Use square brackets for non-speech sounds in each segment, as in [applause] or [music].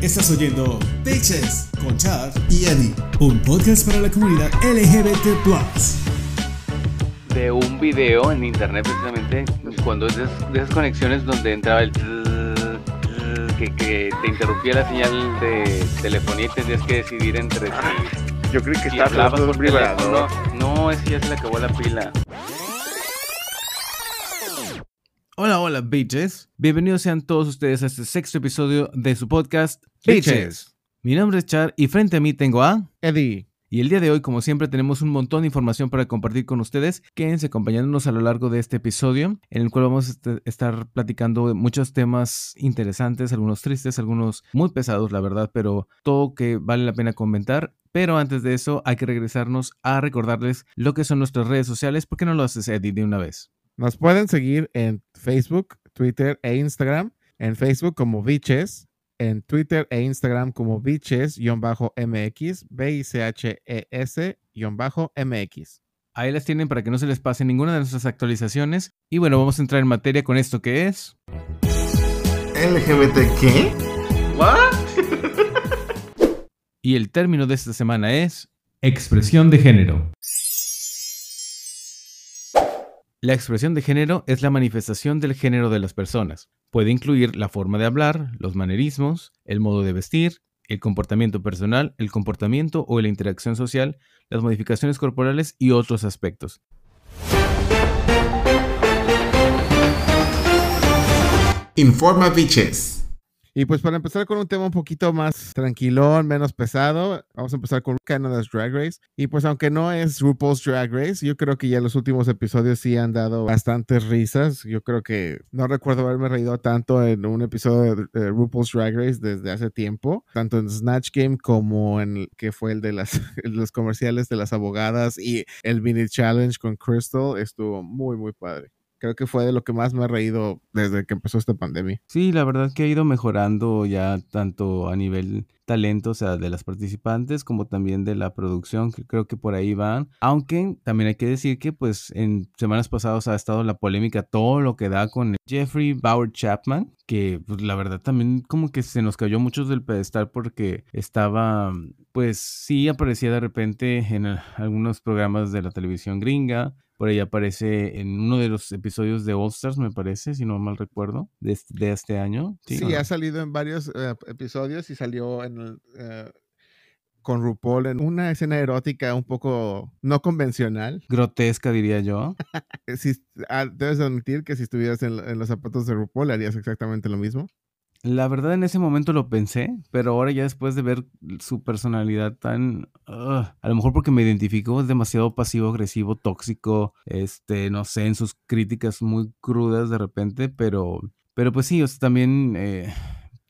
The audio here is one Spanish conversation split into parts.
Estás oyendo Bitches con Chad y Eddie. un podcast para la comunidad LGBT. de un video en internet precisamente cuando es de, esas- de esas conexiones donde entraba el que, que te interrumpía la señal de telefonía y tendrías que decidir entre Yo creí que si hablabas hablando de un vibrador. No, ese ya se le acabó la pila. Hola, hola, bitches. Bienvenidos sean todos ustedes a este sexto episodio de su podcast, Bitches. Bitches. Mi nombre es Char y frente a mí tengo a... Eddie. Y el día de hoy, como siempre, tenemos un montón de información para compartir con ustedes. Quédense acompañándonos a lo largo de este episodio, en el cual vamos a est- estar platicando muchos temas interesantes, algunos tristes, algunos muy pesados, la verdad, pero todo que vale la pena comentar. Pero antes de eso, hay que regresarnos a recordarles lo que son nuestras redes sociales. ¿Por qué no lo haces, Eddie, de una vez? Nos pueden seguir en Facebook, Twitter e Instagram. En Facebook como Biches. En Twitter e Instagram como Biches-MX. B-I-C-H-E-S-MX. Ahí las tienen para que no se les pase ninguna de nuestras actualizaciones. Y bueno, vamos a entrar en materia con esto que es... ¿LGBT qué? [laughs] Y el término de esta semana es... Expresión de género. La expresión de género es la manifestación del género de las personas. Puede incluir la forma de hablar, los manerismos, el modo de vestir, el comportamiento personal, el comportamiento o la interacción social, las modificaciones corporales y otros aspectos. Informa Bitches. Y pues para empezar con un tema un poquito más tranquilón, menos pesado, vamos a empezar con Canada's Drag Race. Y pues aunque no es RuPaul's Drag Race, yo creo que ya los últimos episodios sí han dado bastantes risas. Yo creo que no recuerdo haberme reído tanto en un episodio de RuPaul's Drag Race desde hace tiempo, tanto en Snatch Game como en el que fue el de [laughs] los comerciales de las abogadas y el mini challenge con Crystal. Estuvo muy, muy padre. Creo que fue de lo que más me he reído desde que empezó esta pandemia. Sí, la verdad que ha ido mejorando ya tanto a nivel talento, o sea, de las participantes como también de la producción, que creo que por ahí van. Aunque también hay que decir que pues en semanas pasadas ha estado la polémica, todo lo que da con Jeffrey Bauer Chapman, que pues la verdad también como que se nos cayó muchos del pedestal porque estaba, pues sí aparecía de repente en algunos programas de la televisión gringa. Por ahí aparece en uno de los episodios de All Stars, me parece, si no mal recuerdo, de este, de este año. Sí, ha salido en varios eh, episodios y salió en el, eh, con RuPaul en una escena erótica un poco no convencional. Grotesca, diría yo. [laughs] Si, ah, debes admitir que si estuvieras en, en los zapatos de RuPaul harías exactamente lo mismo. La verdad en ese momento lo pensé, pero ahora ya después de ver su personalidad tan... a lo mejor porque me identifico, es demasiado pasivo-agresivo, tóxico, este, no sé, en sus críticas muy crudas de repente, pero, pero pues sí, o también... eh,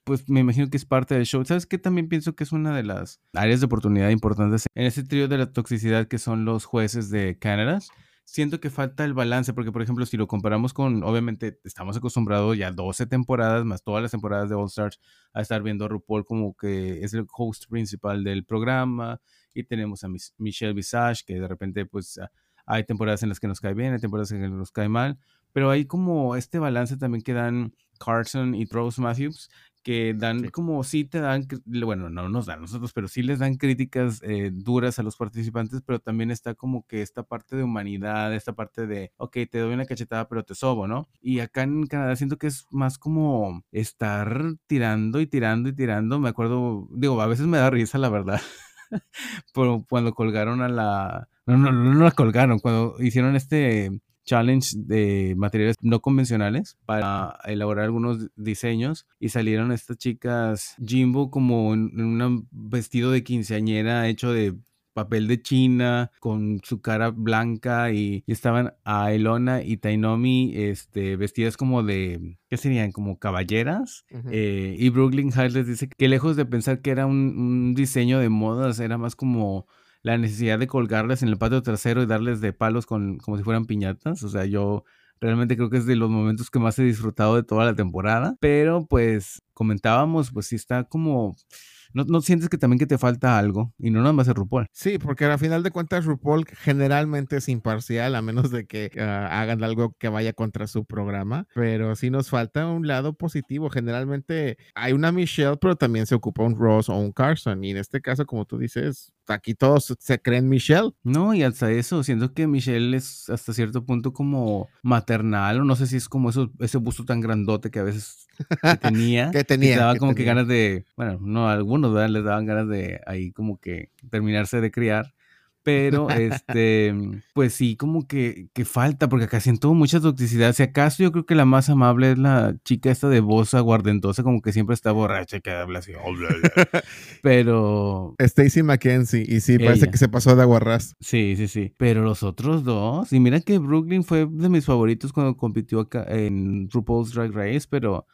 pues me imagino que es parte del show. ¿Sabes qué? También pienso que es una de las áreas de oportunidad importantes en ese trío de la toxicidad que son los jueces de Canadá. Siento que falta el balance, porque por ejemplo, si lo comparamos con, obviamente, estamos acostumbrados ya 12 temporadas, más todas las temporadas de All Stars, a estar viendo a RuPaul como que es el host principal del programa, y tenemos a Mis- Michelle Visage, que de repente, pues, hay temporadas en las que nos cae bien, hay temporadas en las que nos cae mal, pero hay como este balance también que dan Carson y Rose Matthews, que dan Sí. como sí te dan, bueno, no nos dan nosotros, pero sí les dan críticas eh, duras a los participantes, pero también está como que esta parte de humanidad, esta parte de, ok, te doy una cachetada, pero te sobo, ¿no? Y acá en Canadá siento que es más como estar tirando y tirando y tirando. Me acuerdo, digo, a veces me da risa, la verdad. [laughs] Pero cuando colgaron a la. No, no, no la colgaron. Cuando hicieron este challenge de materiales no convencionales para elaborar algunos diseños y salieron estas chicas Jimbo como en, un vestido de quinceañera hecho de papel de China con su cara blanca y, y estaban a Elona y Tainomi este, vestidas como de, ¿qué serían? Como caballeras. Eh, y Brooklyn Heights les dice que lejos de pensar que era un, un diseño de modas, era más como la necesidad de colgarles en el patio trasero y darles de palos con, como si fueran piñatas. O sea, yo realmente creo que es de los momentos que más he disfrutado de toda la temporada. Pero pues comentábamos, pues sí está como ¿No, ¿No sientes que también que te falta algo? Y no nada más es RuPaul. Sí, porque al final de cuentas RuPaul generalmente es imparcial, a menos de que ah, hagan algo que vaya contra su programa, pero sí nos falta un lado positivo. Generalmente hay una Michelle, pero también se ocupa un Ross o un Carson, y en este caso, como tú dices, aquí todos se creen Michelle. No, y hasta eso, siento que Michelle es hasta cierto punto como maternal, o no sé si es como eso, ese busto tan grandote que a veces que [laughs] tenía. Que tenía, te daba que como que ganas de, bueno, no, a algunos ¿verdad? les daban ganas de ahí como que terminarse de criar. Pero, este, pues sí, como que, que falta, porque acá siento mucha toxicidad. Si acaso yo creo que la más amable es la chica esta de voz aguardentosa, como que siempre está borracha, que habla así. "Oh, bla, bla". [laughs] Pero, Stacy McKenzie, y sí, parece Ella. que se pasó de aguarrás. Sí, sí, sí. Pero los otros dos, y mira que Brooklyn fue de mis favoritos cuando compitió acá en RuPaul's Drag Race, pero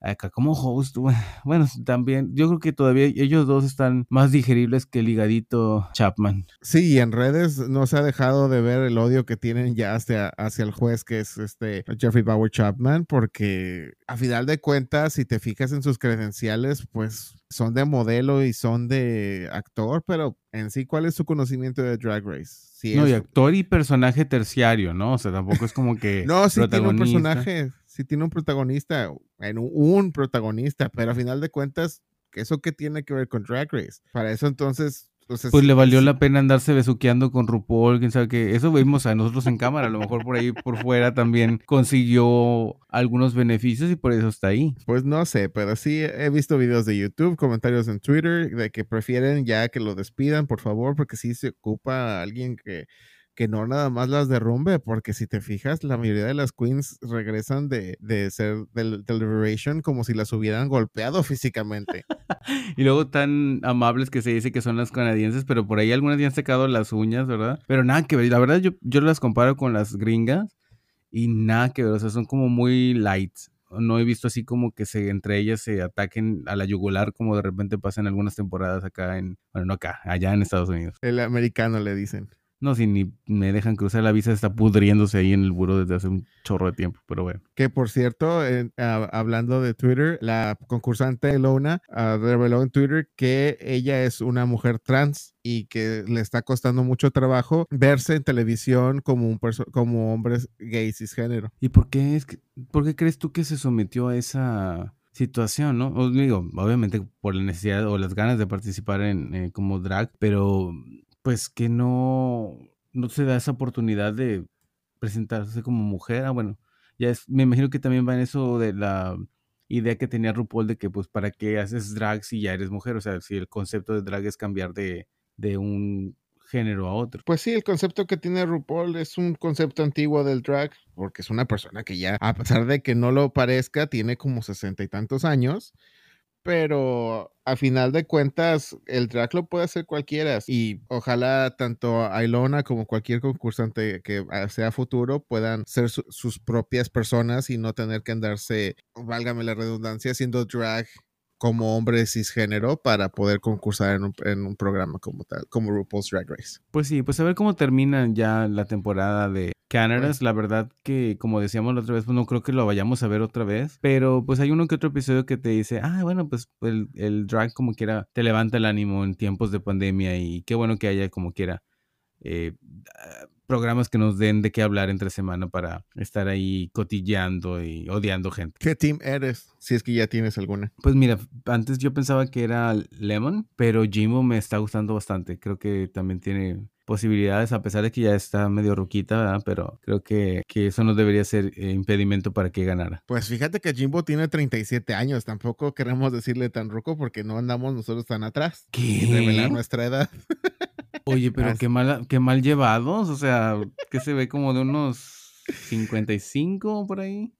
acá como host, bu- [laughs] bueno, también, yo creo que todavía ellos dos están más digeribles que el ligadito Chapman. Sí, y en redes no se ha dejado de ver el odio que tienen ya hacia, hacia el juez que es este Jeffrey Bauer Chapman, porque a final de cuentas, si te fijas en sus credenciales, pues son de modelo y son de actor, pero en sí, ¿cuál es su conocimiento de Drag Race? Si No, y actor y personaje terciario, ¿no? O sea, tampoco es como que [laughs] No, sí tiene un personaje, sí tiene un protagonista, en un, un protagonista, pero a final de cuentas, ¿eso qué tiene que ver con Drag Race? Para eso entonces, Pues le valió la pena andarse besuqueando con RuPaul, quién sabe qué. Eso vimos a nosotros en cámara. A lo mejor por ahí por fuera también consiguió algunos beneficios y por eso está ahí. Pues no sé, pero sí he visto videos de YouTube, comentarios en Twitter de que prefieren ya que lo despidan, por favor, porque sí se ocupa alguien que, que no nada más las derrumbe, porque si te fijas, la mayoría de las queens regresan de, de ser del, del Liberation como si las hubieran golpeado [laughs] físicamente. [laughs] Y luego tan amables que se dice que son las canadienses, pero por ahí algunas ya han secado las uñas, ¿verdad? Pero nada que ver. La verdad yo, yo las comparo con las gringas y nada que ver. O sea, son como muy light. No he visto así como que se entre ellas se ataquen a la yugular como de repente pasa en algunas temporadas acá en, bueno, no acá, allá en Estados Unidos. El americano le dicen. No, si ni me dejan cruzar la visa, está pudriéndose ahí en el buro desde hace un chorro de tiempo, pero bueno. Que por cierto, ah, hablando de Twitter, la concursante Elona ah, reveló en Twitter que ella es una mujer trans y que le está costando mucho trabajo verse en televisión como un como hombres gays cisgénero. ¿Y por qué, es que, por qué crees tú que se sometió a esa situación, no? Os digo, obviamente por la necesidad o las ganas de participar en eh, como drag, pero pues que no, no se da esa oportunidad de presentarse como mujer. Ah, bueno, ya me imagino que también va en eso de la idea que tenía RuPaul de que pues para qué haces drag si ya eres mujer, o sea, si el concepto de drag es cambiar de, de un género a otro. Pues sí, el concepto que tiene RuPaul es un concepto antiguo del drag, porque es una persona que ya, a pesar de que no lo parezca, tiene como sesenta y tantos años. Pero a final de cuentas, el drag lo puede hacer cualquiera. Y ojalá tanto Ailona como cualquier concursante que sea futuro puedan ser su- sus propias personas y no tener que andarse, válgame la redundancia, haciendo drag como hombre cisgénero para poder concursar en un, en un programa como tal, como RuPaul's Drag Race. Pues sí, pues a ver cómo termina ya la temporada de Canadas. La verdad que, como decíamos la otra vez, pues no creo que lo vayamos a ver otra vez. Pero pues hay uno que otro episodio que te dice, ah, bueno, pues el, el drag como quiera te levanta el ánimo en tiempos de pandemia y qué bueno que haya como quiera eh, programas que nos den de qué hablar entre semana para estar ahí cotilleando y odiando gente. ¿Qué team eres? Si es que ya tienes alguna. Pues mira, antes yo pensaba que era Lemon, pero Jimbo me está gustando bastante. Creo que también tiene posibilidades, a pesar de que ya está medio ruquita, ¿verdad? Pero creo que, que eso no debería ser eh, impedimento para que ganara. Pues fíjate que Jimbo tiene 37 años. Tampoco queremos decirle tan ruco porque no andamos nosotros tan atrás. Y revelar ¿Qué? nuestra edad. [laughs] Oye, [laughs] pero qué mal, qué mal llevados, o sea, que se ve como de unos 55 por ahí.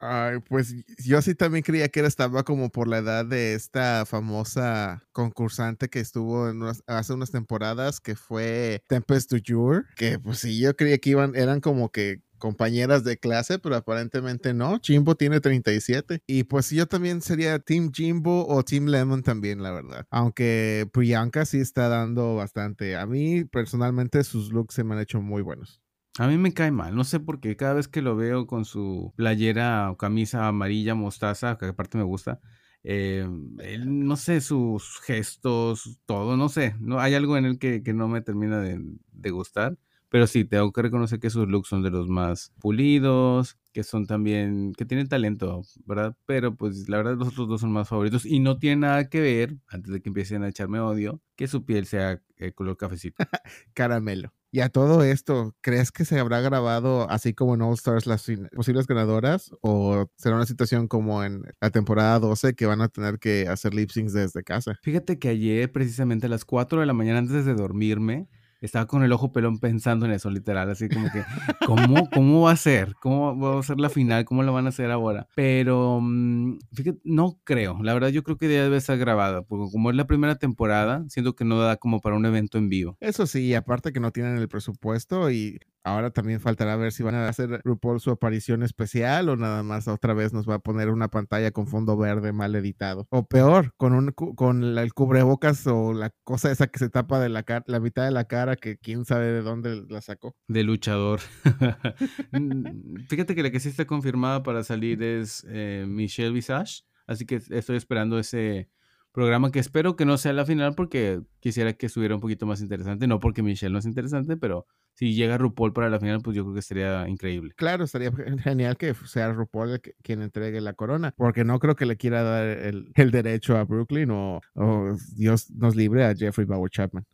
Ay, pues yo sí también creía que era, estaba como por la edad de esta famosa concursante que estuvo en unas- hace unas temporadas, que fue Tempest du Jour, que pues sí, yo creía que iban, eran como que compañeras de clase, pero aparentemente no. Jimbo tiene 37. Y pues yo también sería Team Jimbo o Team Lemon también, la verdad. Aunque Priyanka sí está dando bastante. A mí personalmente sus looks se me han hecho muy buenos. A mí me cae mal, no sé por qué. Cada vez que lo veo con su playera o camisa amarilla mostaza, que aparte me gusta, eh, él, no sé, sus gestos, todo, no sé, no, hay algo en él que, no me termina de gustar. Pero sí, tengo que reconocer que sus looks son de los más pulidos, que son también, que tienen talento, ¿verdad? Pero pues la verdad los otros dos son más favoritos y no tiene nada que ver, antes de que empiecen a echarme odio, que su piel sea eh, color cafecito. [laughs] Caramelo. Y a todo esto, ¿crees que se habrá grabado así como en All Stars las posibles ganadoras? ¿O será una situación como en la temporada 12 que van a tener que hacer lip syncs desde casa? Fíjate que ayer, precisamente a las 4 de la mañana, antes de dormirme, estaba con el ojo pelón pensando en eso, literal, así como que, ¿cómo, cómo va a ser? ¿Cómo va a ser la final? ¿Cómo la van a hacer ahora? Pero, mm, fíjate, no creo. La verdad, yo creo que ya debe estar grabada, porque como es la primera temporada, siento que no da como para un evento en vivo. Eso sí, aparte que no tienen el presupuesto y ahora también faltará ver si van a hacer RuPaul su aparición especial o nada más otra vez nos va a poner una pantalla con fondo verde mal editado. O peor, con un con la- el cubrebocas o la cosa esa que se tapa de la la mitad de la cara que quién sabe de dónde la sacó. De luchador. [laughs] Fíjate que la que sí está confirmada para salir es eh, Michelle Visage. Así que estoy esperando ese programa que espero que no sea la final porque quisiera que estuviera un poquito más interesante. No porque Michelle no es interesante, pero si llega RuPaul para la final, pues yo creo que sería increíble. Claro, estaría [laughs] genial que sea RuPaul quien entregue la corona, porque no creo que le quiera dar el, el derecho a Brooklyn o, o Dios nos libre a Jeffrey Bauer Chapman.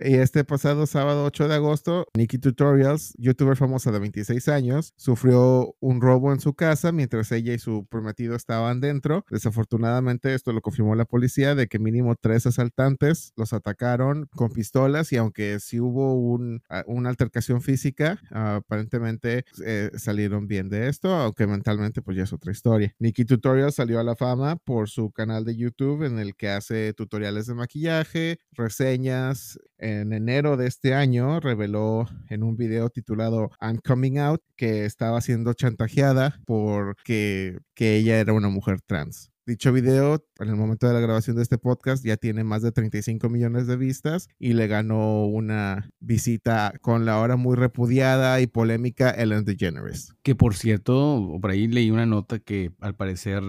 Y este pasado sábado 8 de agosto, Nikki Tutorials, youtuber famosa de 26 años, sufrió un robo en su casa mientras ella y su prometido estaban dentro. Desafortunadamente, esto lo confirmó la policía de que mínimo tres asaltantes los atacaron con pistolas y aunque sí hubo un, a- una altercación física, ah, aparentemente eh, salieron bien de esto, aunque mentalmente pues ya es otra historia. Nikki Tutorials salió a la fama por su canal de YouTube en el que hace tutoriales de maquillaje, reseñas. En enero de este año reveló en un video titulado I'm Coming Out que estaba siendo chantajeada porque que ella era una mujer trans. Dicho video, en el momento de la grabación de este podcast, ya tiene más de 35 millones de vistas y le ganó una visita con la ahora muy repudiada y polémica Ellen DeGeneres. Que por cierto, por ahí leí una nota que al parecer,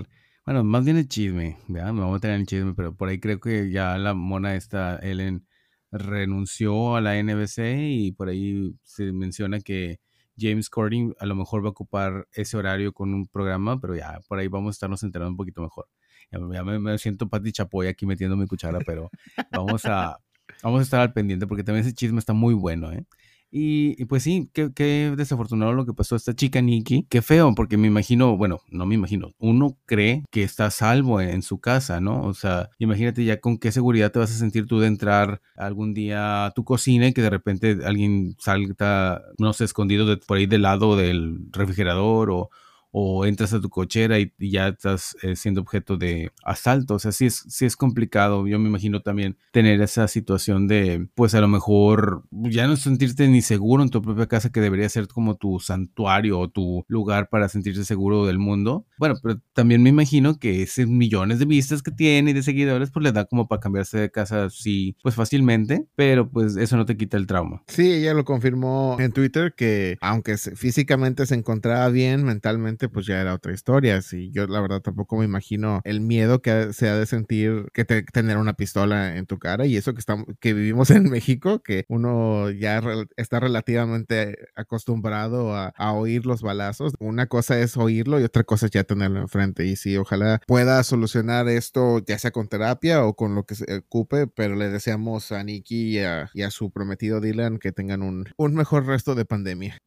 bueno, más bien el chisme, ¿verdad? Me voy a meter en el chisme, pero por ahí creo que ya la mona esta, Ellen, renunció a la NBC y por ahí se menciona que James Corden a lo mejor va a ocupar ese horario con un programa, pero ya por ahí vamos a estarnos enterando un poquito mejor. Ya, ya me, me siento Pati Chapoy aquí metiendo mi cuchara, pero vamos a, vamos a estar al pendiente porque también ese chisme está muy bueno, ¿eh? Y, y pues sí, qué, qué desafortunado lo que pasó a esta chica Nikki. Qué feo, porque me imagino, bueno, no me imagino, uno cree que está salvo en, en su casa, ¿no? O sea, imagínate ya con qué seguridad te vas a sentir tú de entrar algún día a tu cocina y que de repente alguien salta, no sé, escondido de, por ahí del lado del refrigerador o, o entras a tu cochera y, y ya estás eh, siendo objeto de asalto. O sea, sí es, sí es complicado. Yo me imagino también tener esa situación de, pues a lo mejor ya no sentirte ni seguro en tu propia casa, que debería ser como tu santuario o tu lugar para sentirse seguro del mundo. Bueno, pero también me imagino que esos millones de vistas que tiene y de seguidores, pues le da como para cambiarse de casa así, pues fácilmente, pero pues eso no te quita el trauma. Sí, ella lo confirmó en Twitter que aunque físicamente se encontraba bien, mentalmente pues ya era otra historia. Sí, yo la verdad tampoco me imagino el miedo que se ha de sentir que te- tener una pistola en tu cara y eso que estamos que vivimos [laughs] en México, que uno ya está relativamente acostumbrado a, a oír los balazos. Una cosa es oírlo y otra cosa es ya tenerlo enfrente. Y sí, ojalá pueda solucionar esto ya sea con terapia o con lo que se ocupe, pero le deseamos a Nikki y a, su prometido Dylan que tengan un mejor resto de pandemia.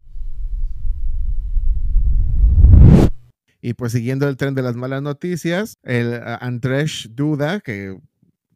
Y pues siguiendo el tren de las malas noticias, el uh, Andrzej Duda, que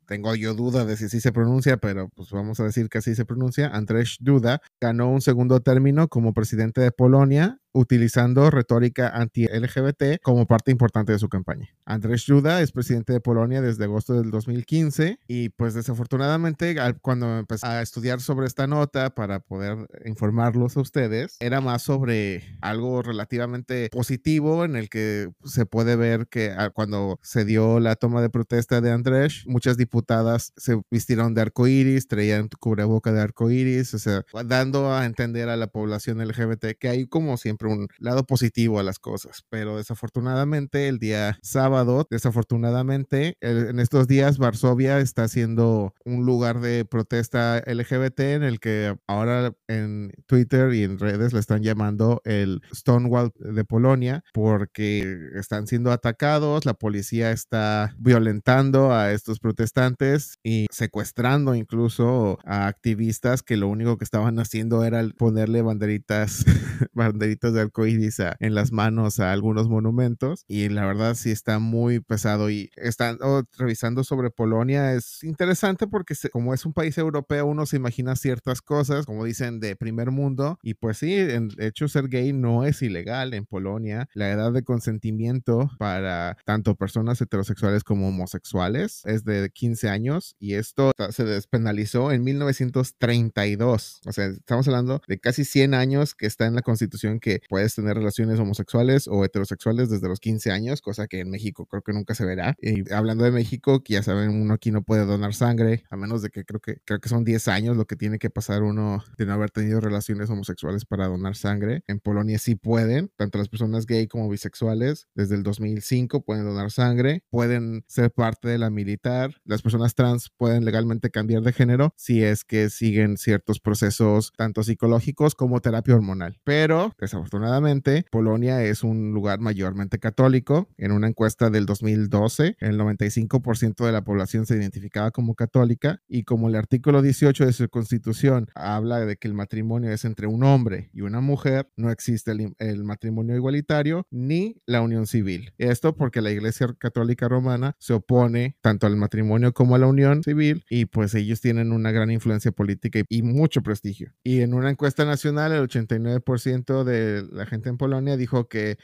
tengo yo duda de si así se pronuncia, pero pues vamos a decir que así se pronuncia, Andrzej Duda, ganó un segundo término como presidente de Polonia utilizando retórica anti-LGBT como parte importante de su campaña. Andrzej Duda es presidente de Polonia desde agosto del 2015 y pues desafortunadamente cuando empecé a estudiar sobre esta nota para poder informarlos a ustedes, era más sobre algo relativamente positivo en el que se puede ver que ah, cuando se dio la toma de protesta de Andrzej, muchas diputadas se vistieron de arco iris, traían cubreboca de arco iris, o sea, dando a entender a la población LGBT que hay como siempre siempre un lado positivo a las cosas, pero desafortunadamente el día sábado, desafortunadamente en estos días Varsovia está siendo un lugar de protesta LGBT en el que ahora en Twitter y en redes le están llamando el Stonewall de Polonia porque están siendo atacados, la policía está violentando a estos protestantes y secuestrando incluso a activistas que lo único que estaban haciendo era ponerle banderitas, [laughs] banderitas de arcoíris en las manos a algunos monumentos y la verdad sí está muy pesado y están revisando sobre Polonia es interesante porque como es un país europeo uno se imagina ciertas cosas como dicen de primer mundo y pues sí, en hecho ser gay no es ilegal en Polonia, la edad de consentimiento para tanto personas heterosexuales como homosexuales es de 15 años y esto se despenalizó en 1932, o sea, estamos hablando de casi 100 años que está en la constitución que puedes tener relaciones homosexuales o heterosexuales desde los 15 años, cosa que en México creo que nunca se verá. Y hablando de México, que ya saben, uno aquí no puede donar sangre, a menos de que creo que creo que son 10 años lo que tiene que pasar uno de no haber tenido relaciones homosexuales para donar sangre. En Polonia sí pueden, tanto las personas gay como bisexuales, desde el 2005 pueden donar sangre, pueden ser parte de la militar, las personas trans pueden legalmente cambiar de género si es que siguen ciertos procesos tanto psicológicos como terapia hormonal. Pero desafortunadamente, Polonia es un lugar mayormente católico. En una encuesta del 2012, el 95% de la población se identificaba como católica y como el artículo 18 de su constitución habla de que el matrimonio es entre un hombre y una mujer, no existe el, matrimonio igualitario ni la unión civil. Esto porque la Iglesia Católica Romana se opone tanto al matrimonio como a la unión civil y pues ellos tienen una gran influencia política y, mucho prestigio. Y en una encuesta nacional, el 89% de la gente en Polonia dijo que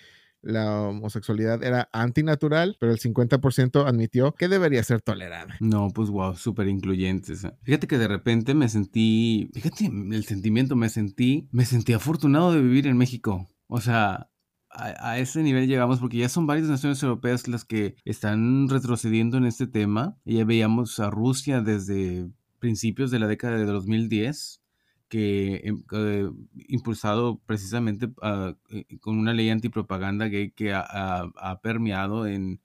la homosexualidad era antinatural, pero el 50% admitió que debería ser tolerada. No, pues wow, súper incluyentes. Fíjate que de repente me sentí, fíjate el sentimiento, me sentí, me sentí afortunado de vivir en México. O sea, a, a, ese nivel llegamos porque ya son varias naciones europeas las que están retrocediendo en este tema. Ya veíamos a Rusia desde principios de la década de 2010 que, em, impulsado precisamente eh, con una ley antipropaganda gay que ha, permeado en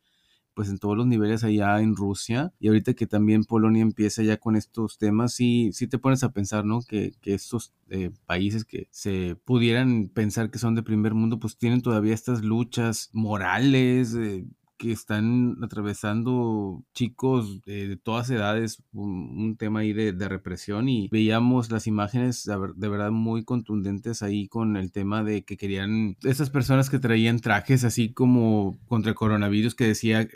pues en todos los niveles allá en Rusia y ahorita que también Polonia empieza ya con estos temas sí, sí te pones a pensar no que, que estos eh, países que se pudieran pensar que son de primer mundo pues tienen todavía estas luchas morales eh, que están atravesando chicos de, todas edades un, tema ahí de, represión y veíamos las imágenes de, verdad muy contundentes ahí con el tema de que querían esas personas que traían trajes así como contra el coronavirus que decía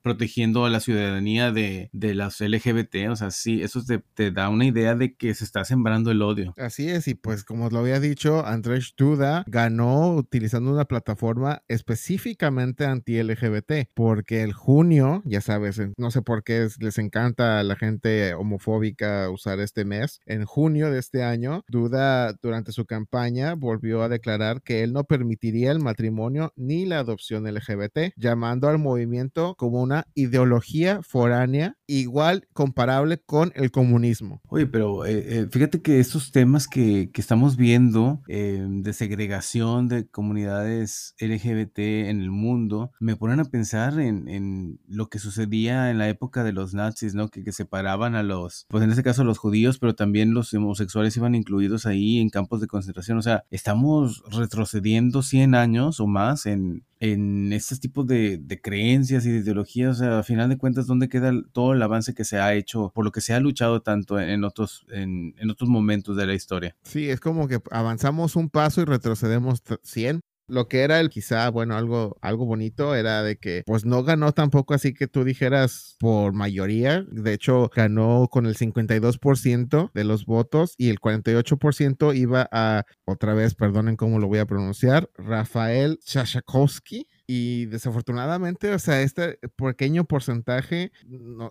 protegiendo a la ciudadanía de, de las LGBT, o sea, sí, eso te, te, da una idea de que se está sembrando el odio. Así es, y pues como lo había dicho, Andrés Duda ganó utilizando una plataforma específicamente anti-LGBT porque el junio, ya sabes, no sé por qué les encanta a la gente homofóbica usar este mes. En junio de este año, Duda durante su campaña volvió a declarar que él no permitiría el matrimonio ni la adopción LGBT, llamando al movimiento como una ideología foránea igual comparable con el comunismo. Oye, pero eh, eh, fíjate que estos temas que, que estamos viendo eh, de segregación de comunidades LGBT en el mundo me ponen a pensar en, lo que sucedía en la época de los nazis, ¿no? Que, separaban a los, pues en este caso los judíos, pero también los homosexuales iban incluidos ahí en campos de concentración. O sea, estamos retrocediendo 100 años o más en, en estos tipos de, creencias y de ideologías, o sea, a final de cuentas, ¿dónde queda todo el avance que se ha hecho, por lo que se ha luchado tanto en otros, en, en otros momentos de la historia? Sí, es como que avanzamos un paso y retrocedemos 100, lo que era el quizá, bueno, algo, algo bonito era de que pues no ganó tampoco así que tú dijeras por mayoría. De hecho, ganó con el 52% de los votos y el 48% iba a, otra vez, perdonen cómo lo voy a pronunciar, Rafael Chachakowski y desafortunadamente, o sea, este pequeño porcentaje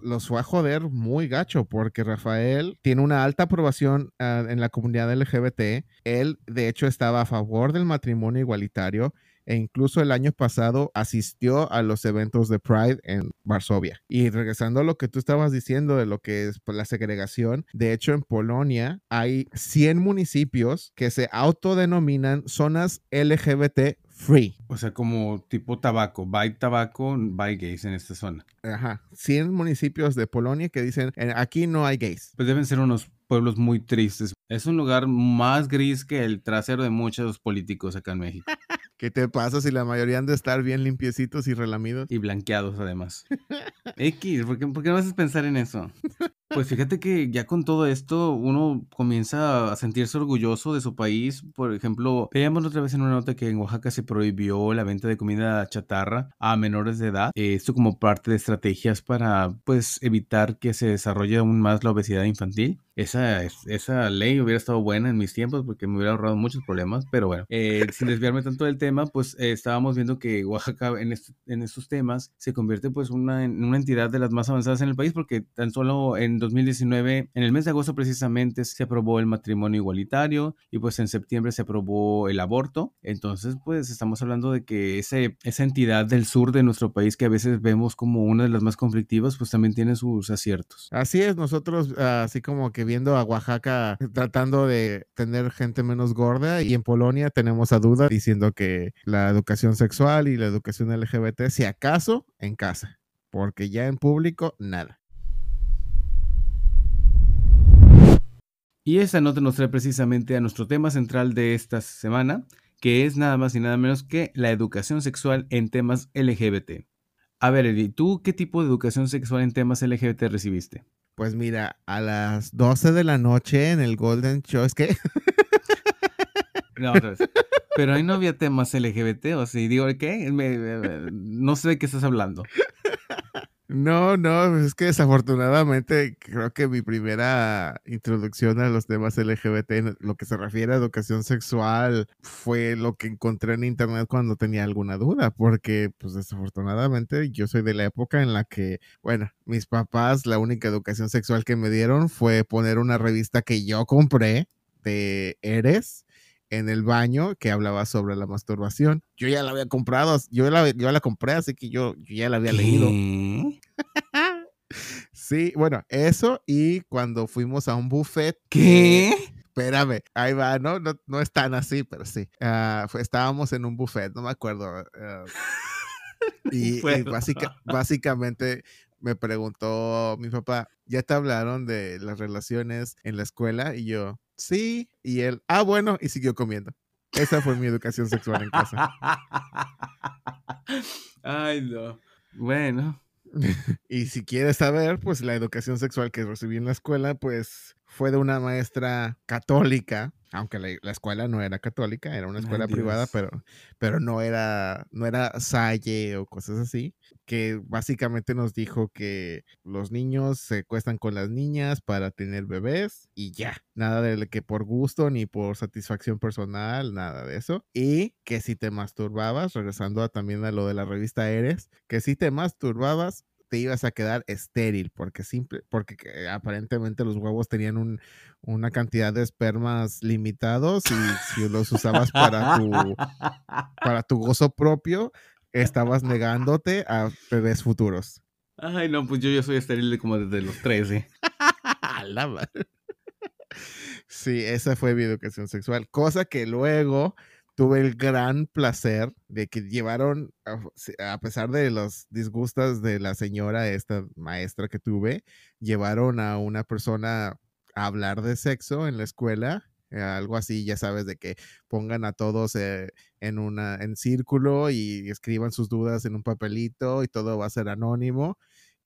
los fue a joder muy gacho porque Rafael tiene una alta aprobación ah, en la comunidad LGBT. Él, de hecho, estaba a favor del matrimonio igualitario e incluso el año pasado asistió a los eventos de Pride en Varsovia. Y regresando a lo que tú estabas diciendo de lo que es la segregación, de hecho en Polonia hay 100 municipios que se autodenominan zonas LGBT free. O sea, como tipo tabaco, buy tabaco, buy gays en esta zona. Ajá, 100 municipios de Polonia que dicen, "Eh, aquí no hay gays. Pues deben ser unos pueblos muy tristes. Es un lugar más gris que el trasero de muchos políticos acá en México. [laughs] ¿Qué te pasa si la mayoría han de estar bien limpiecitos y relamidos? Y blanqueados además. [laughs] X, ¿por qué, ¿por qué no haces pensar en eso? [laughs] Pues fíjate que ya con todo esto uno comienza a sentirse orgulloso de su país. Por ejemplo, veíamos otra vez en una nota que en Oaxaca se prohibió la venta de comida chatarra a menores de edad. Eh, Esto como parte de estrategias para pues evitar que se desarrolle aún más la obesidad infantil. Esa, esa ley hubiera estado buena en mis tiempos porque me hubiera ahorrado muchos problemas, pero bueno, eh, sin desviarme tanto del tema, pues eh, estábamos viendo que Oaxaca en, est- en estos temas se convierte pues una, en una entidad de las más avanzadas en el país porque tan solo en 2019, en el mes de agosto precisamente, se aprobó el matrimonio igualitario y pues en septiembre se aprobó el aborto. Entonces pues estamos hablando de que ese, esa entidad del sur de nuestro país que a veces vemos como una de las más conflictivas, pues también tiene sus aciertos. Así es, nosotros ah, así como que viendo a Oaxaca tratando de tener gente menos gorda y en Polonia tenemos a Duda diciendo que la educación sexual y la educación LGBT, si acaso, en casa, porque ya en público, nada. Y esa nota nos trae precisamente a nuestro tema central de esta semana, que es nada más y nada menos que la educación sexual en temas LGBT. A ver, Eli, ¿tú qué tipo de educación sexual en temas LGBT recibiste? Pues mira, a las 12 de la noche en el Golden Show, es que No, otra vez. Pero ahí no había temas LGBT, o sea, y digo, ¿qué? Me- me- no sé de qué estás hablando. No, no, es que desafortunadamente creo que mi primera introducción a los temas LGBT, lo que se refiere a educación sexual, fue lo que encontré en internet cuando tenía alguna duda, porque pues desafortunadamente yo soy de la época en la que, bueno, mis papás la única educación sexual que me dieron fue poner una revista que yo compré de Eres en el baño que hablaba sobre la masturbación. Yo ya la había comprado, yo la, yo la compré, así que yo, yo ya la había leído. [laughs] Sí, bueno, eso y cuando fuimos a un buffet. ¿Qué? espérame, ahí va, ¿no? No, no es tan así, pero sí. Ah, fue- estábamos en un buffet, no me acuerdo. ah, [laughs] y y Bueno. básica- básicamente me preguntó mi papá, ¿ya te hablaron de las relaciones en la escuela? Y yo, sí. Y él, ah, bueno, y siguió comiendo. Esa fue mi educación sexual en casa. [laughs] Ay, no. Bueno, [laughs] Y si quieres saber, pues la educación sexual que recibí en la escuela, pues fue de una maestra católica, aunque la, la escuela no era católica, era una Ay, escuela privada, pero, pero no era, no era Salle o cosas así, que básicamente nos dijo que los niños se cuestan con las niñas para tener bebés y ya, nada de que por gusto ni por satisfacción personal, nada de eso. Y que si te masturbabas, regresando a, también a lo de la revista Eres, que si te masturbabas, te ibas a quedar estéril porque simple porque que aparentemente los huevos tenían un, una cantidad de espermas limitados y si los usabas para tu para tu gozo propio estabas negándote a bebés futuros. Ay, no, pues yo ya soy estéril como desde los 13. A [laughs] la madre. Sí, esa fue mi educación sexual, cosa que luego tuve el gran placer de que llevaron, a pesar de los disgustos de la señora, esta maestra que tuve, llevaron a una persona a hablar de sexo en la escuela, eh, algo así, ya sabes, de que pongan a todos eh, en una en círculo y escriban sus dudas en un papelito y todo va a ser anónimo.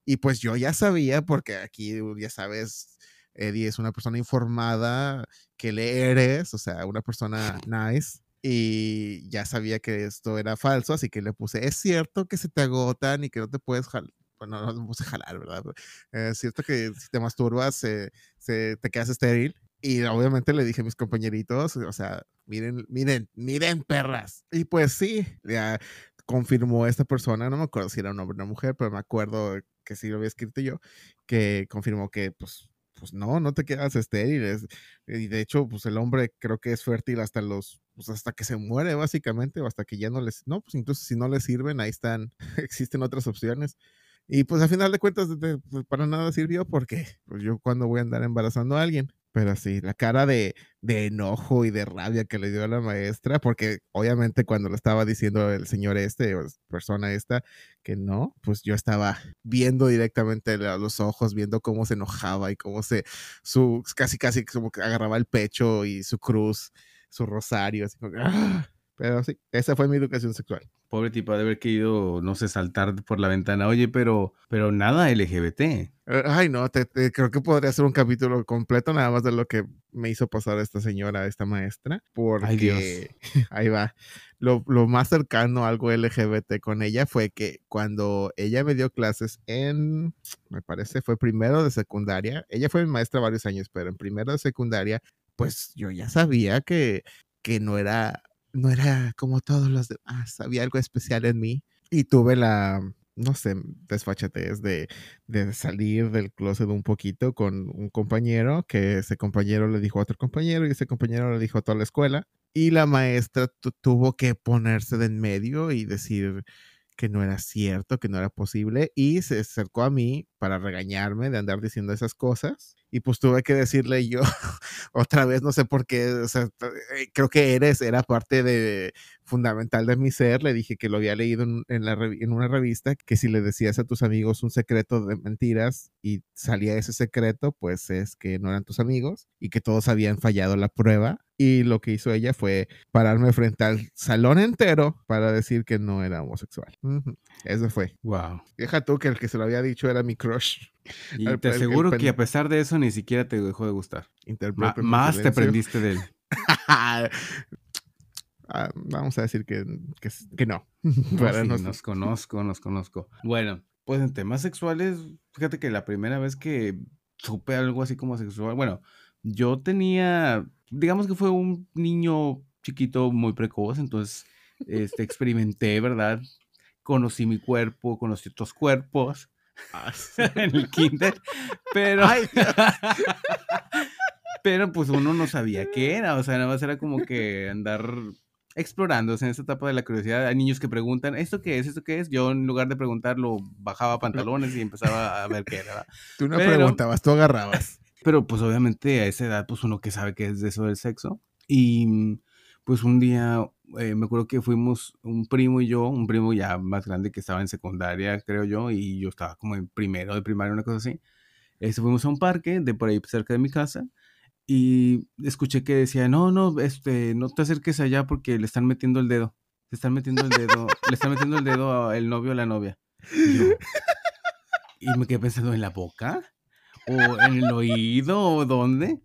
Y pues yo ya sabía, porque aquí, ya sabes, Eddie es una persona informada, que le eres, o sea, una persona [laughs] nice. Y ya sabía que esto era falso, así que le puse, es cierto que se te agotan y que no te puedes jalar. Bueno, no, no puse jalar, ¿verdad? Eh, Es cierto que si te masturbas, se, se- te quedas estéril. Y obviamente le dije a mis compañeritos, o sea, miren, miren, miren, perras. Y pues sí, ya confirmó esta persona, no me acuerdo si era un hombre o una mujer, pero me acuerdo que sí lo había escrito yo, que confirmó que pues, pues no, no te quedas estéril. es- y de hecho, pues el hombre creo que es fértil hasta los pues hasta que se muere básicamente o hasta que ya no les, no, pues incluso si no les sirven, ahí están, [laughs] existen otras opciones. Y pues a final de cuentas de- para nada sirvió porque pues yo cuando voy a andar embarazando a alguien. Pero sí, la cara de, de enojo y de rabia que le dio a la maestra, porque obviamente cuando lo estaba diciendo el señor este o persona esta que no, pues yo estaba viendo directamente los ojos, viendo cómo se enojaba y cómo se, su, casi casi como que agarraba el pecho y su cruz, su rosario, así como ¡ah! Pero sí, esa fue mi educación sexual. Pobre tipo de haber querido, no sé, saltar por la ventana. Oye, pero, pero nada LGBT. Eh, Ay, no, te- te- creo que podría ser un capítulo completo nada más de lo que me hizo pasar esta señora, esta maestra, porque Ay, Dios. [laughs] ahí va. Lo, lo más cercano a algo LGBT con ella fue que cuando ella me dio clases en, me parece, fue primero de secundaria, ella fue mi maestra varios años, pero en primero de secundaria, pues yo ya sabía que, que no era, no era como todos los demás, había algo especial en mí y tuve la, no sé, desfachatez de de salir del closet un poquito con un compañero, que ese compañero le dijo a otro compañero y ese compañero le dijo a toda la escuela. Y la maestra tu- tuvo que ponerse de en medio y decir que no era cierto, que no era posible. Y se acercó a mí para regañarme de andar diciendo esas cosas. Y pues tuve que decirle yo [laughs] otra vez, no sé por qué, eh, creo que eres, era parte de fundamental de mi ser. Le dije que lo había leído en una revista, que si le decías a tus amigos un secreto de mentiras y salía ese secreto, pues es que no eran tus amigos y que todos habían fallado la prueba. Y lo que hizo ella fue pararme frente al salón entero para decir que no era homosexual. Eso fue. Wow. Deja tú que el que se lo había dicho era mi crush. Y El- te el- el aseguro que a pesar de eso ni siquiera te dejó de gustar. Ma- más te silencio. aprendiste de él. [laughs] Ah, vamos a decir que, que, que no. [laughs] No, Para sí, no- nos conozco, nos conozco. Bueno, pues en temas sexuales, fíjate que la primera vez que supe algo así como sexual, bueno, yo tenía, digamos que fue un niño chiquito muy precoz, entonces este, experimenté, ¿verdad? Conocí mi cuerpo, conocí otros cuerpos [laughs] en el kinder, pero... Ay, [laughs] Pero pues uno no sabía qué [laughs] era, o sea, nada más era como que andar sea, en esta etapa de la curiosidad. Hay niños que preguntan, ¿esto qué es? ¿Esto qué es? Yo en lugar de preguntarlo, bajaba pantalones y empezaba a ver qué era. tú no Pero- preguntabas, tú agarrabas. Pero pues obviamente a esa edad, pues uno que sabe qué es de eso del sexo. Y mm, pues un día, eh, me acuerdo que fuimos un primo y yo, un primo ya más grande que estaba en secundaria, creo yo, y yo estaba como en primero de primaria, una cosa así. Este, fuimos a un parque de por ahí cerca de mi casa y escuché que decía, no, no, este, no te acerques allá porque le están metiendo el dedo. Le están metiendo el dedo, le están metiendo el dedo al novio o la novia. Y, yo- [laughs] y me quedé pensando en la boca o en el oído o dónde.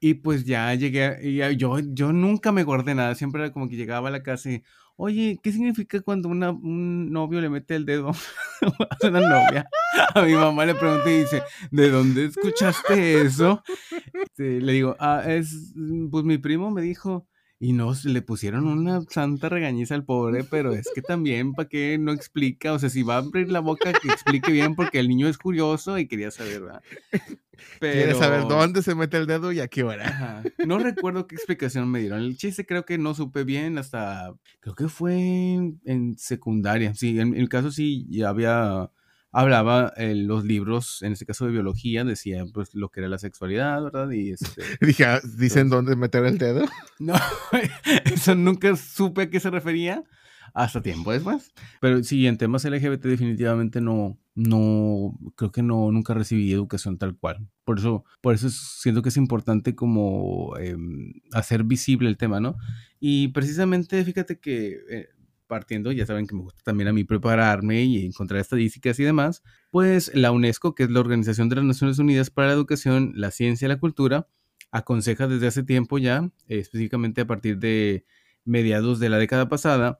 Y pues ya llegué, a- y yo, yo nunca me guardé nada, siempre era como que llegaba a la casa y, oye, ¿qué significa cuando una, un novio le mete el dedo [laughs] a una novia? A mi mamá le pregunté y dice, ¿de dónde escuchaste eso? [laughs] Este, le digo, ah, es, pues mi primo me dijo, y nos le pusieron una santa regañiza al pobre, pero es que también, ¿para qué no explica? O sea, si va a abrir la boca, que explique bien, porque el niño es curioso y quería saber, ¿verdad? [laughs] Quieres saber Pero- dónde se mete el dedo y a qué hora. Ajá. No recuerdo qué explicación me dieron. El chiste creo que no supe bien hasta, creo que fue en, en secundaria. Sí, en, en el caso sí ya había, hablaba en los libros, en este caso de biología, decía pues lo que era la sexualidad, ¿verdad? Y este, [laughs] Dije, ah, ¿dicen dónde meter el dedo? [laughs] no, [laughs] eso nunca supe a qué se refería hasta tiempo después. Pero sí, en temas LGBT definitivamente no, no, creo que no, nunca recibí educación tal cual. Por eso, por eso siento que es importante como em, hacer visible el tema, ¿no? Y precisamente, fíjate que eh, partiendo, ya saben que me gusta también a mí prepararme y encontrar estadísticas y demás, pues la UNESCO, que es la Organización de las Naciones Unidas para la Educación, la Ciencia y la Cultura, aconseja desde hace tiempo ya, específicamente a partir de mediados de la década pasada,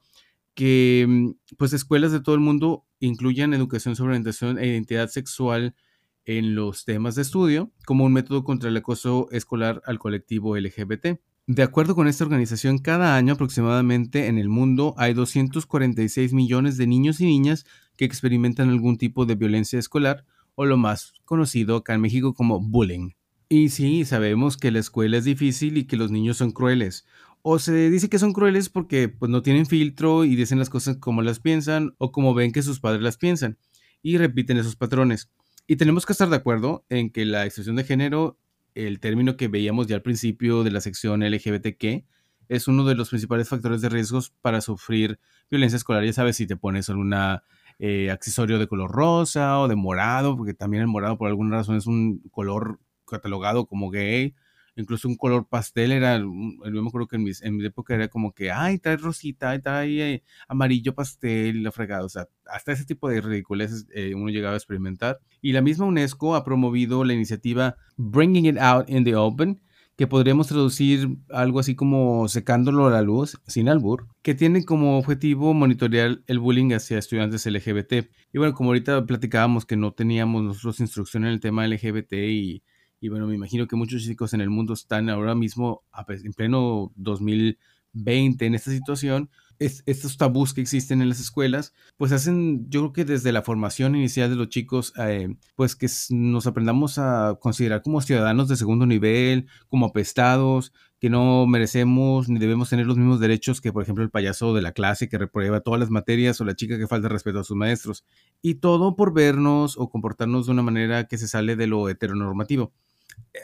que mm, pues escuelas de todo el mundo incluyan educación sobre orientación e identidad sexual en los temas de estudio como un método contra el acoso escolar al colectivo LGBT. De acuerdo con esta organización, cada año aproximadamente en el mundo hay 246 millones de niños y niñas que experimentan algún tipo de violencia escolar o lo más conocido acá en México como bullying. Y sí, sabemos que la escuela es difícil y que los niños son crueles. o se dice que son crueles porque pues no tienen filtro y dicen las cosas como las piensan o como ven que sus padres las piensan y repiten esos patrones. Y tenemos que estar de acuerdo en que la expresión de género, el término que veíamos ya al principio de la sección LGBTQ, es uno de los principales factores de riesgos para sufrir violencia escolar. Ya sabes, si te pones algún eh, accesorio de color rosa o de morado, porque también el morado por alguna razón es un color catalogado como gay, incluso un color pastel era, yo me acuerdo que en, en mi época era como que, ay, trae rosita, trae eh, amarillo pastel, la fregada, o sea, hasta ese tipo de ridiculeces eh, uno llegaba a experimentar. Y la misma UNESCO ha promovido la iniciativa Bringing It Out in the Open, que podríamos traducir algo así como secándolo a la luz, sin albur, que tiene como objetivo monitorear el bullying hacia estudiantes LGBT. Y bueno, como ahorita platicábamos que no teníamos nosotros instrucción en el tema LGBT y y bueno, me imagino que muchos chicos en el mundo están ahora mismo en pleno 2020 en esta situación. estos tabús que existen en las escuelas, pues hacen, yo creo que desde la formación inicial de los chicos, eh, pues que nos aprendamos a considerar como ciudadanos de segundo nivel, como apestados, que no merecemos ni debemos tener los mismos derechos que, por ejemplo, el payaso de la clase que reprueba todas las materias o la chica que falta respeto a sus maestros. Y todo por vernos o comportarnos de una manera que se sale de lo heteronormativo.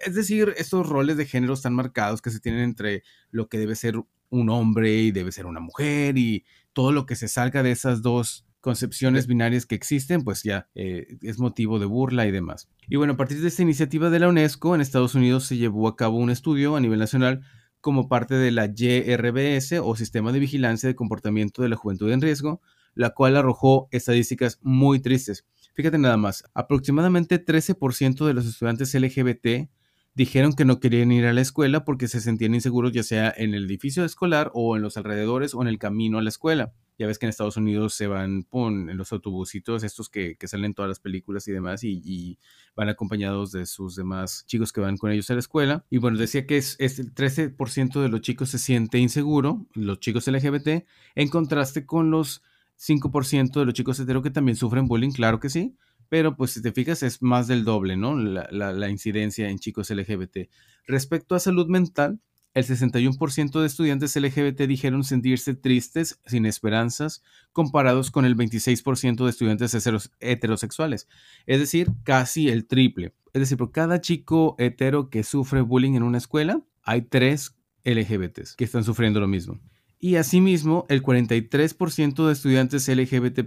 Es decir, estos roles de género están marcados que se tienen entre lo que debe ser un hombre y debe ser una mujer y todo lo que se salga de esas dos concepciones binarias que existen, pues ya eh, es motivo de burla y demás. Y bueno, a partir de esta iniciativa de la UNESCO, en Estados Unidos se llevó a cabo un estudio a nivel nacional como parte de la YRBS o Sistema de Vigilancia de Comportamiento de la Juventud en Riesgo, la cual arrojó estadísticas muy tristes. Fíjate nada más, aproximadamente 13% de los estudiantes LGBT dijeron que no querían ir a la escuela porque se sentían inseguros ya sea en el edificio escolar o en los alrededores o en el camino a la escuela. Ya ves que en Estados Unidos se van en los autobusitos, estos que, salen en todas las películas y demás, y, van acompañados de sus demás chicos que van con ellos a la escuela. Y bueno, decía que es, es el 13% de los chicos se siente inseguro, los chicos LGBT, en contraste con los 5% de los chicos hetero que también sufren bullying, claro que sí, pero pues si te fijas es más del doble, ¿no? La, incidencia en chicos LGBT. Respecto a salud mental, el 61% de estudiantes LGBT dijeron sentirse tristes, sin esperanzas, comparados con el 26% de estudiantes heterosexuales. Es decir, casi el triple. Es decir, por cada chico hetero que sufre bullying en una escuela, hay tres LGBTs que están sufriendo lo mismo. Y asimismo, el 43% de estudiantes LGBT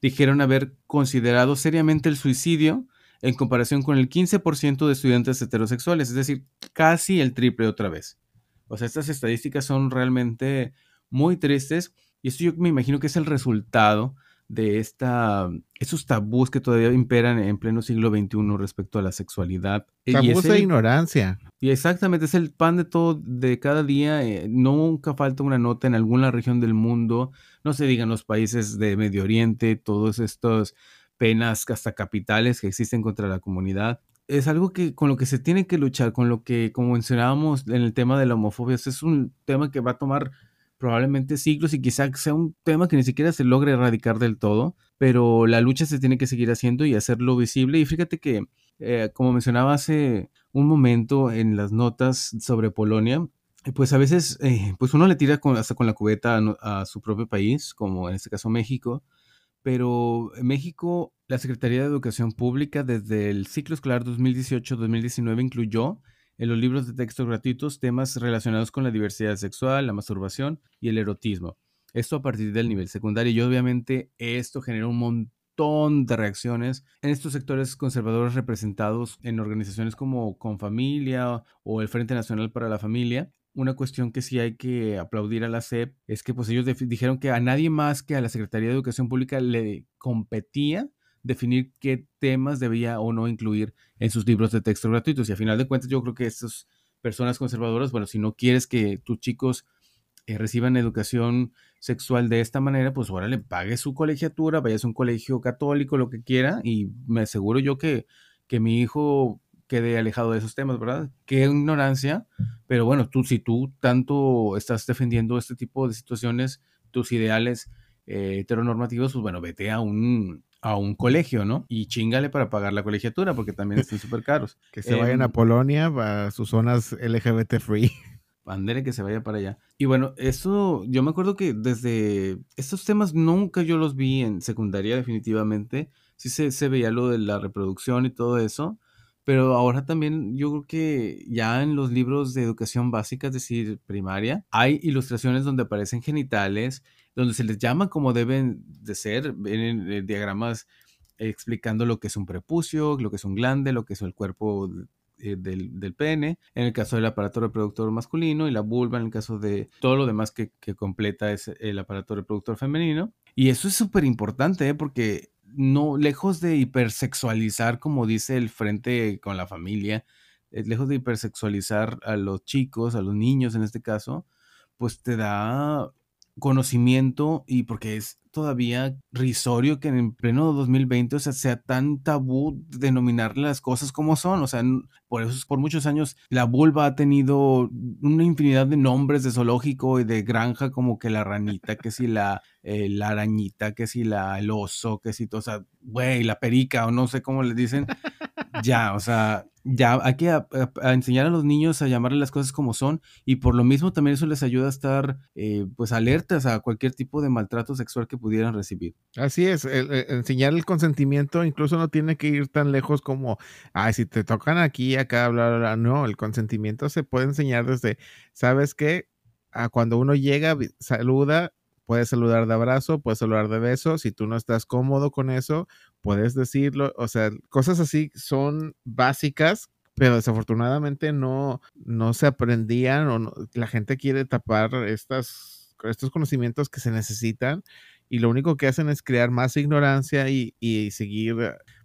dijeron haber considerado seriamente el suicidio en comparación con el 15% de estudiantes heterosexuales, es decir, casi el triple otra vez. O sea, estas estadísticas son realmente muy tristes y esto yo me imagino que es el resultado de esta, esos tabús que todavía imperan en pleno siglo XXI respecto a la sexualidad. Tabús de ignorancia. Y exactamente, es el pan de todo, de cada día. Eh, nunca falta una nota en alguna región del mundo, no se digan los países de Medio Oriente, todos estos penas hasta capitales que existen contra la comunidad. Es algo que con lo que se tiene que luchar, con lo que, como mencionábamos en el tema de la homofobia, es un tema que va a tomar probablemente siglos y quizá sea un tema que ni siquiera se logre erradicar del todo, pero la lucha se tiene que seguir haciendo y hacerlo visible. Y fíjate que, eh, como mencionaba hace un momento en las notas sobre Polonia, pues a veces eh, pues uno le tira hasta con la cubeta a, a, su propio país, como en este caso México, pero en México la Secretaría de Educación Pública desde el ciclo escolar 2018-2019 incluyó en los libros de texto gratuitos temas relacionados con la diversidad sexual, la masturbación y el erotismo. Esto a partir del nivel secundario y obviamente esto genera un montón de reacciones en estos sectores conservadores representados en organizaciones como Confamilia o el Frente Nacional para la Familia. Una cuestión que sí hay que aplaudir a la SEP es que pues ellos dijeron que a nadie más que a la Secretaría de Educación Pública le competía definir qué temas debía o no incluir en sus libros de texto gratuitos. Y a final de cuentas, yo creo que estas personas conservadoras, bueno, si no quieres que tus chicos eh, reciban educación sexual de esta manera, pues ahora le pague su colegiatura, vayas a un colegio católico, lo que quiera, y me aseguro yo que, que mi hijo quede alejado de esos temas, ¿verdad? Qué ignorancia, pero bueno, tú si tú tanto estás defendiendo este tipo de situaciones, tus ideales eh, heteronormativos, pues bueno, vete a un, a un colegio, ¿no? Y chingale para pagar la colegiatura porque también [laughs] están súper caros. Que se vayan a em, Polonia, a sus zonas LGBT free. Andere que se vaya para allá. Y bueno, eso, yo me acuerdo que desde estos temas nunca yo los vi en secundaria definitivamente. Sí se, se veía lo de la reproducción y todo eso. Pero ahora también yo creo que ya en los libros de educación básica, es decir, primaria, hay ilustraciones donde aparecen genitales, donde se les llama como deben de ser, vienen eh, diagramas explicando lo que es un prepucio, lo que es un glande, lo que es el cuerpo eh, del, del pene, en el caso del aparato reproductor masculino y la vulva en el caso de todo lo demás que, que completa es el aparato reproductor femenino. Y eso es súper importante ¿eh? porque no, lejos de hipersexualizar, como dice el Frente con la Familia, eh, lejos de hipersexualizar a los chicos, a los niños en este caso, pues te da conocimiento y porque es todavía risorio que en pleno 2020, o sea, sea tan tabú denominar las cosas como son, o sea, por eso por muchos años la vulva ha tenido una infinidad de nombres de zoológico y de granja como que la ranita, que si la, eh, la arañita, que si la, el oso, que si, o sea, güey, la perica o no sé cómo le dicen, ya, o sea, ya hay que enseñar a los niños a llamarle las cosas como son y por lo mismo también eso les ayuda a estar eh, pues alertas a cualquier tipo de maltrato sexual que pudieran recibir. Así es, enseñar el consentimiento incluso no tiene que ir tan lejos como, ay, si te tocan aquí, acá, bla, bla, bla. No, el consentimiento se puede enseñar desde, ¿sabes qué? A cuando uno llega, saluda, puedes saludar de abrazo, puedes saludar de beso. Si tú no estás cómodo con eso, puedes decirlo. O sea, cosas así son básicas, pero desafortunadamente no, no se aprendían la gente quiere tapar estas, estos conocimientos que se necesitan y lo único que hacen es crear más ignorancia y, y seguir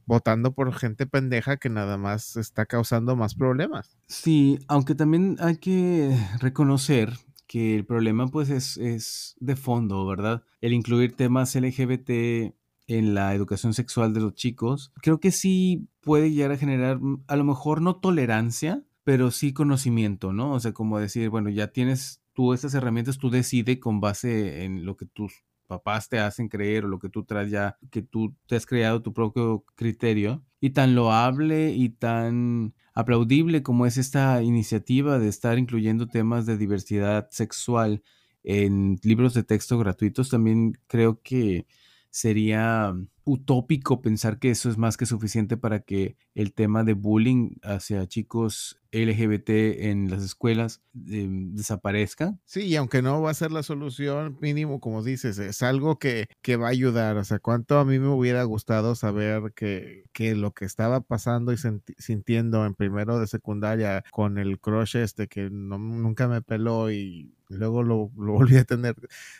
votando por gente pendeja que nada más está causando más problemas. Sí, aunque también hay que reconocer que el problema pues es, es de fondo, ¿verdad? El incluir temas LGBT en la educación sexual de los chicos, creo que sí puede llegar a generar, mm, a lo mejor no tolerancia, pero sí conocimiento, ¿no? O sea, como decir, bueno, ya tienes tú estas herramientas, tú decides con base en lo que tus papás te hacen creer o lo que tú traes ya, que tú te has creado tu propio criterio. Y tan loable y tan aplaudible como es esta iniciativa de estar incluyendo temas de diversidad sexual en libros de texto gratuitos, también creo que sería utópico pensar que eso es más que suficiente para que el tema de bullying hacia chicos LGBT en las escuelas eh, desaparezca. Sí, y aunque no va a ser la solución, mínimo, como dices, es algo que, que va a ayudar. O sea, cuánto a mí me hubiera gustado saber que, que lo que estaba pasando y sintiendo en primero de secundaria con el crush este que no, nunca me peló y luego lo, [laughs] volví a tener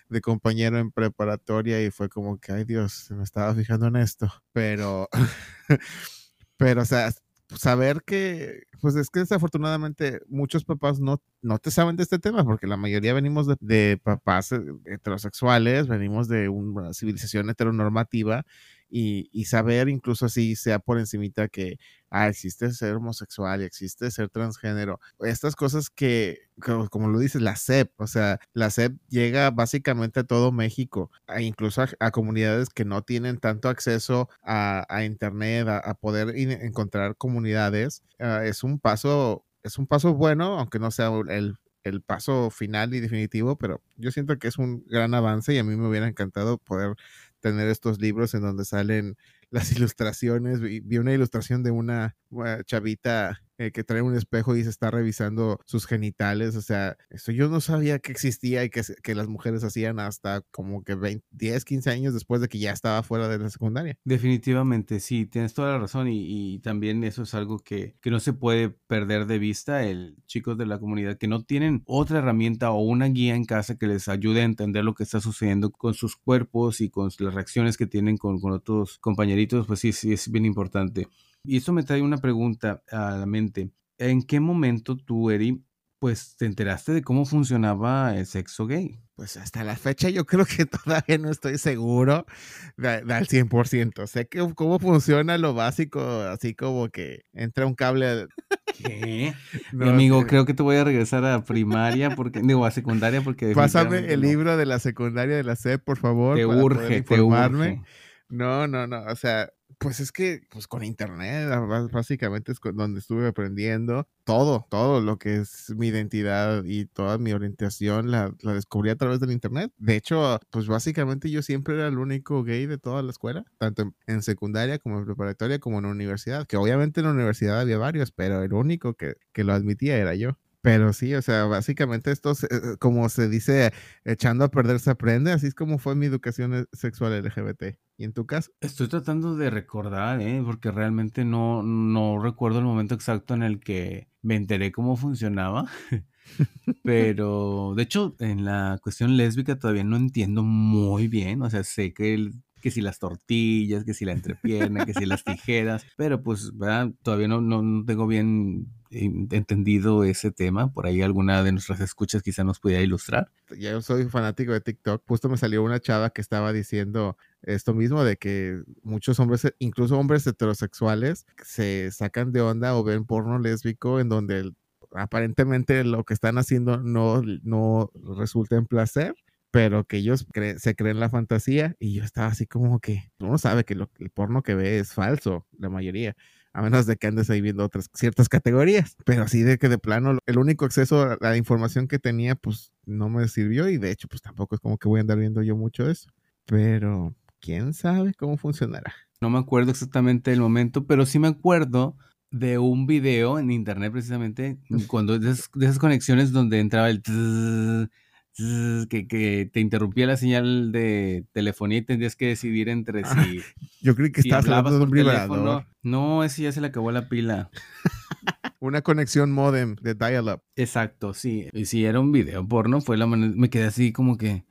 de compañero en preparatoria y fue como que, ay Dios, me estaba fijando en esto. Pero, [laughs] pero, o sea, saber que, pues es que desafortunadamente muchos papás no, no te saben de este tema, porque la mayoría venimos de, de papás eh, heterosexuales, venimos de una civilización heteronormativa y, y, saber incluso así sea por encimita que ah, existe ser homosexual y existe ser transgénero. Estas cosas que, como, lo dices, la SEP, o sea, la SEP llega básicamente a todo México, incluso a, comunidades que no tienen tanto acceso a, Internet, a, poder encontrar comunidades. Uh, es un paso, es un paso bueno, aunque no sea el, el paso final y definitivo, pero yo siento que es un gran avance y a mí me hubiera encantado poder tener estos libros en donde salen las ilustraciones. Vi, vi una ilustración de una, una chavita eh, que trae un espejo y se está revisando sus genitales. O sea, eso yo no sabía que existía y que, que las mujeres hacían hasta como que 20, 10, 15 años después de que ya estaba fuera de la secundaria. Definitivamente, sí, tienes toda la razón y, y también eso es algo que, que, no se puede perder de vista. El chicos de la comunidad que no tienen otra herramienta o una guía en casa que les ayude a entender lo que está sucediendo con sus cuerpos y con las reacciones que tienen con, con otros compañeritos, pues sí, sí, es bien importante. Y eso me trae una pregunta a la mente. ¿En qué momento tú, Eri, pues te enteraste de cómo funcionaba el sexo gay? Pues hasta la fecha yo creo que [laughs] todavía no estoy seguro de, de al 100%. Sé que cómo funciona lo básico, así como que entra un cable. ¿Qué? [laughs] No, Mi amigo, creo que te voy a regresar a primaria, porque digo, a secundaria, porque... Pásame el no. libro de la secundaria de la SEP, por favor. Te urge, te urge. No, no, no, o sea, Pues es que, pues con internet, básicamente es donde estuve aprendiendo todo, todo lo que es mi identidad y toda mi orientación la, la descubrí a través del internet. De hecho, pues básicamente yo siempre era el único gay de toda la escuela, tanto en, en secundaria como en preparatoria como en la universidad, que obviamente en la universidad había varios, pero el único que, que lo admitía era yo. Pero sí, o sea, básicamente esto, eh, como se dice, echando a perder se aprende, así es como fue mi educación eh, sexual LGBT. ¿Y en tu caso? Estoy tratando de recordar, ¿eh? porque realmente no, no recuerdo el momento exacto en el que me enteré cómo funcionaba. [laughs] Pero, de hecho, en la cuestión lésbica todavía no entiendo muy bien. O sea, sé que, el- que si las tortillas, que si la entrepierna, que si las tijeras, pero pues, ¿verdad? Todavía no, no, no tengo bien en- entendido ese tema. Por ahí alguna de nuestras escuchas quizá nos pudiera ilustrar. Ya yo soy fanático de TikTok. Justo me salió una chava que estaba diciendo esto mismo de que muchos hombres, eh, incluso hombres heterosexuales, se sacan de onda o ven porno lésbico en donde el- aparentemente lo que están haciendo no, no resulta en placer, pero que ellos cre- se creen la fantasía y yo estaba así como que uno sabe que lo- el porno que ve es falso, la mayoría. A menos de que andes ahí viendo otras ciertas categorías. Pero así de que de plano el único acceso a la información que tenía, pues no me sirvió. Y de hecho, pues tampoco es como que voy a andar viendo yo mucho eso. Pero quién sabe cómo funcionará. No me acuerdo exactamente del momento, pero sí me acuerdo de un video en internet precisamente, cuando de esas, de esas conexiones donde entraba el tss, tss, que, que te interrumpía la señal de telefonía y tendrías que decidir entre Ah, si, Yo creí que si estabas hablando de un vibrador. No, ese ya se le acabó la pila. [laughs] Una conexión modem de dial-up. Exacto, sí. Y si era un video porno, fue la manera, me quedé así como que,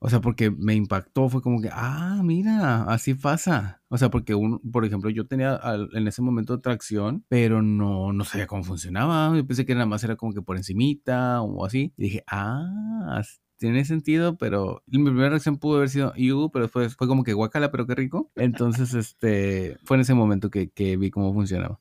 o sea, porque me impactó, fue como que, ah, mira, así pasa. O sea, porque un, por ejemplo, yo tenía en ese momento atracción, pero no, no sabía cómo funcionaba. Yo pensé que nada más era como que por encimita o así. Y dije, ah, tiene sentido, pero mi primera reacción pudo haber sido, "Iu", pero después fue como que guacala, pero qué rico. Entonces, este, fue en ese momento que, que vi cómo funcionaba.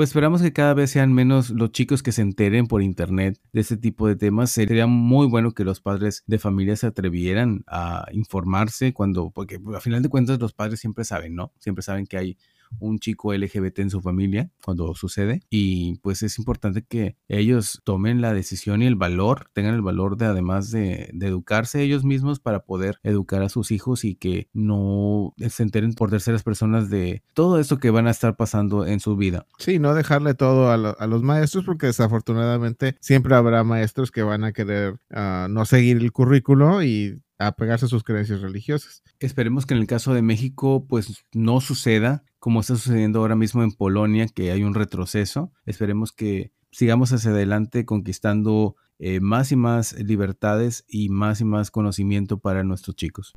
Pues esperamos que cada vez sean menos los chicos que se enteren por internet de este tipo de temas. Sería muy bueno que los padres de familia se atrevieran a informarse cuando, porque pues, a final de cuentas los padres siempre saben, ¿no? Siempre saben que hay un chico LGBT en su familia cuando sucede y pues es importante que ellos tomen la decisión y el valor, tengan el valor de además de, de educarse ellos mismos para poder educar a sus hijos y que no se enteren por terceras personas de todo esto que van a estar pasando en su vida. Sí, no dejarle todo a, lo- a los maestros porque desafortunadamente siempre habrá maestros que van a querer ah, no seguir el currículo y apegarse a sus creencias religiosas. Esperemos que en el caso de México pues no suceda como está sucediendo ahora mismo en Polonia, que hay un retroceso. Esperemos que sigamos hacia adelante conquistando eh, más y más libertades y más y más conocimiento para nuestros chicos.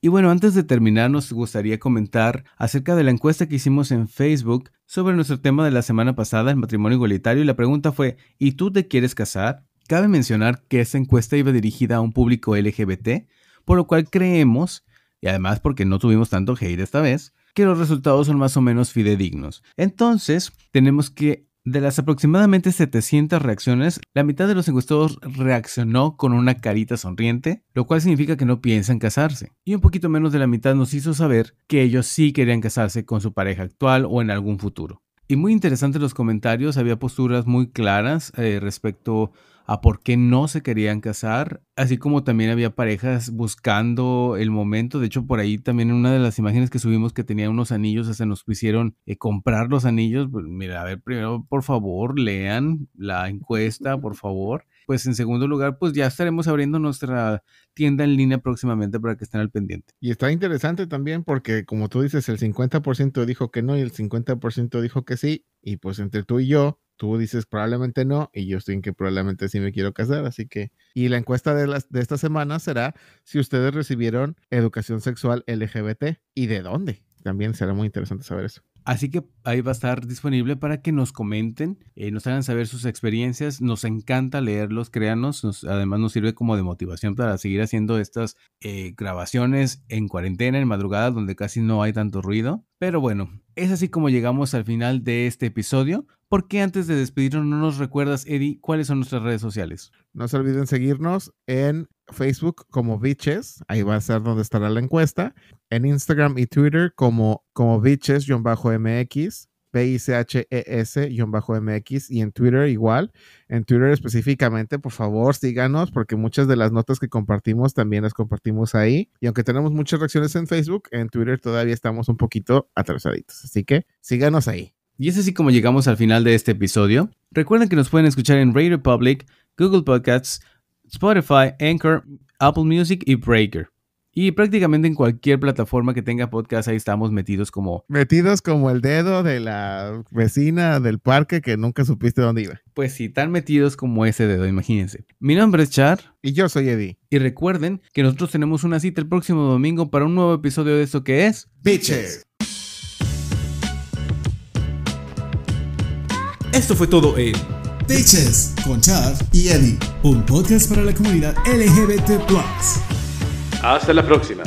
Y bueno, antes de terminar, nos gustaría comentar acerca de la encuesta que hicimos en Facebook sobre nuestro tema de la semana pasada, el matrimonio igualitario, y la pregunta fue, ¿y tú te quieres casar? Cabe mencionar que esta encuesta iba dirigida a un público LGBT, por lo cual creemos, y además porque no tuvimos tanto hate esta vez, que los resultados son más o menos fidedignos. Entonces, tenemos que de las aproximadamente 700 reacciones, la mitad de los encuestados reaccionó con una carita sonriente, lo cual significa que no piensan casarse. Y un poquito menos de la mitad nos hizo saber que ellos sí querían casarse con su pareja actual o en algún futuro. Y muy interesante los comentarios, había posturas muy claras eh, respecto a por qué no se querían casar, así como también había parejas buscando el momento. De hecho, por ahí también en una de las imágenes que subimos que tenía unos anillos, hasta nos quisieron eh, comprar los anillos. Pues, mira, a ver, primero, por favor, lean la encuesta, por favor. Pues en segundo lugar, pues ya estaremos abriendo nuestra tienda en línea próximamente para que estén al pendiente. Y está interesante también porque, como tú dices, el 50% dijo que no y el 50% dijo que sí. Y pues entre tú y yo, tú dices probablemente no y yo estoy en que probablemente sí me quiero casar. Así que, y la encuesta de, las, de esta semana será si ustedes recibieron educación sexual LGBT y de dónde. También será muy interesante saber eso. Así que ahí va a estar disponible para que nos comenten, eh, nos hagan saber sus experiencias. Nos encanta leerlos, créanos. Nos, además nos sirve como de motivación para seguir haciendo estas eh, grabaciones en cuarentena, en madrugada, donde casi no hay tanto ruido. Pero bueno, es así como llegamos al final de este episodio. ¿Por qué antes de despedirnos no nos recuerdas, Eddie, cuáles son nuestras redes sociales? No se olviden seguirnos en Facebook como Bitches, ahí va a ser donde estará la encuesta, en Instagram y Twitter como, como Bitches-MX, B-I-C-H-E-S-MX y en Twitter igual. En Twitter específicamente, por favor, síganos porque muchas de las notas que compartimos también las compartimos ahí. Y aunque tenemos muchas reacciones en Facebook, en Twitter todavía estamos un poquito atrasaditos. Así que síganos ahí. Y es así como llegamos al final de este episodio. Recuerden que nos pueden escuchar en Radio Public, Google Podcasts, Spotify, Anchor, Apple Music y Breaker. Y prácticamente en cualquier plataforma que tenga podcast, ahí estamos metidos como... Metidos como el dedo de la vecina del parque que nunca supiste dónde iba. Pues sí, tan metidos como ese dedo, imagínense. Mi nombre es Char. Y yo soy Eddie. Y recuerden que nosotros tenemos una cita el próximo domingo para un nuevo episodio de esto que es... Bitches. Esto fue todo en Teaches con Char y Eddie, un podcast para la comunidad LGBT. Hasta la próxima.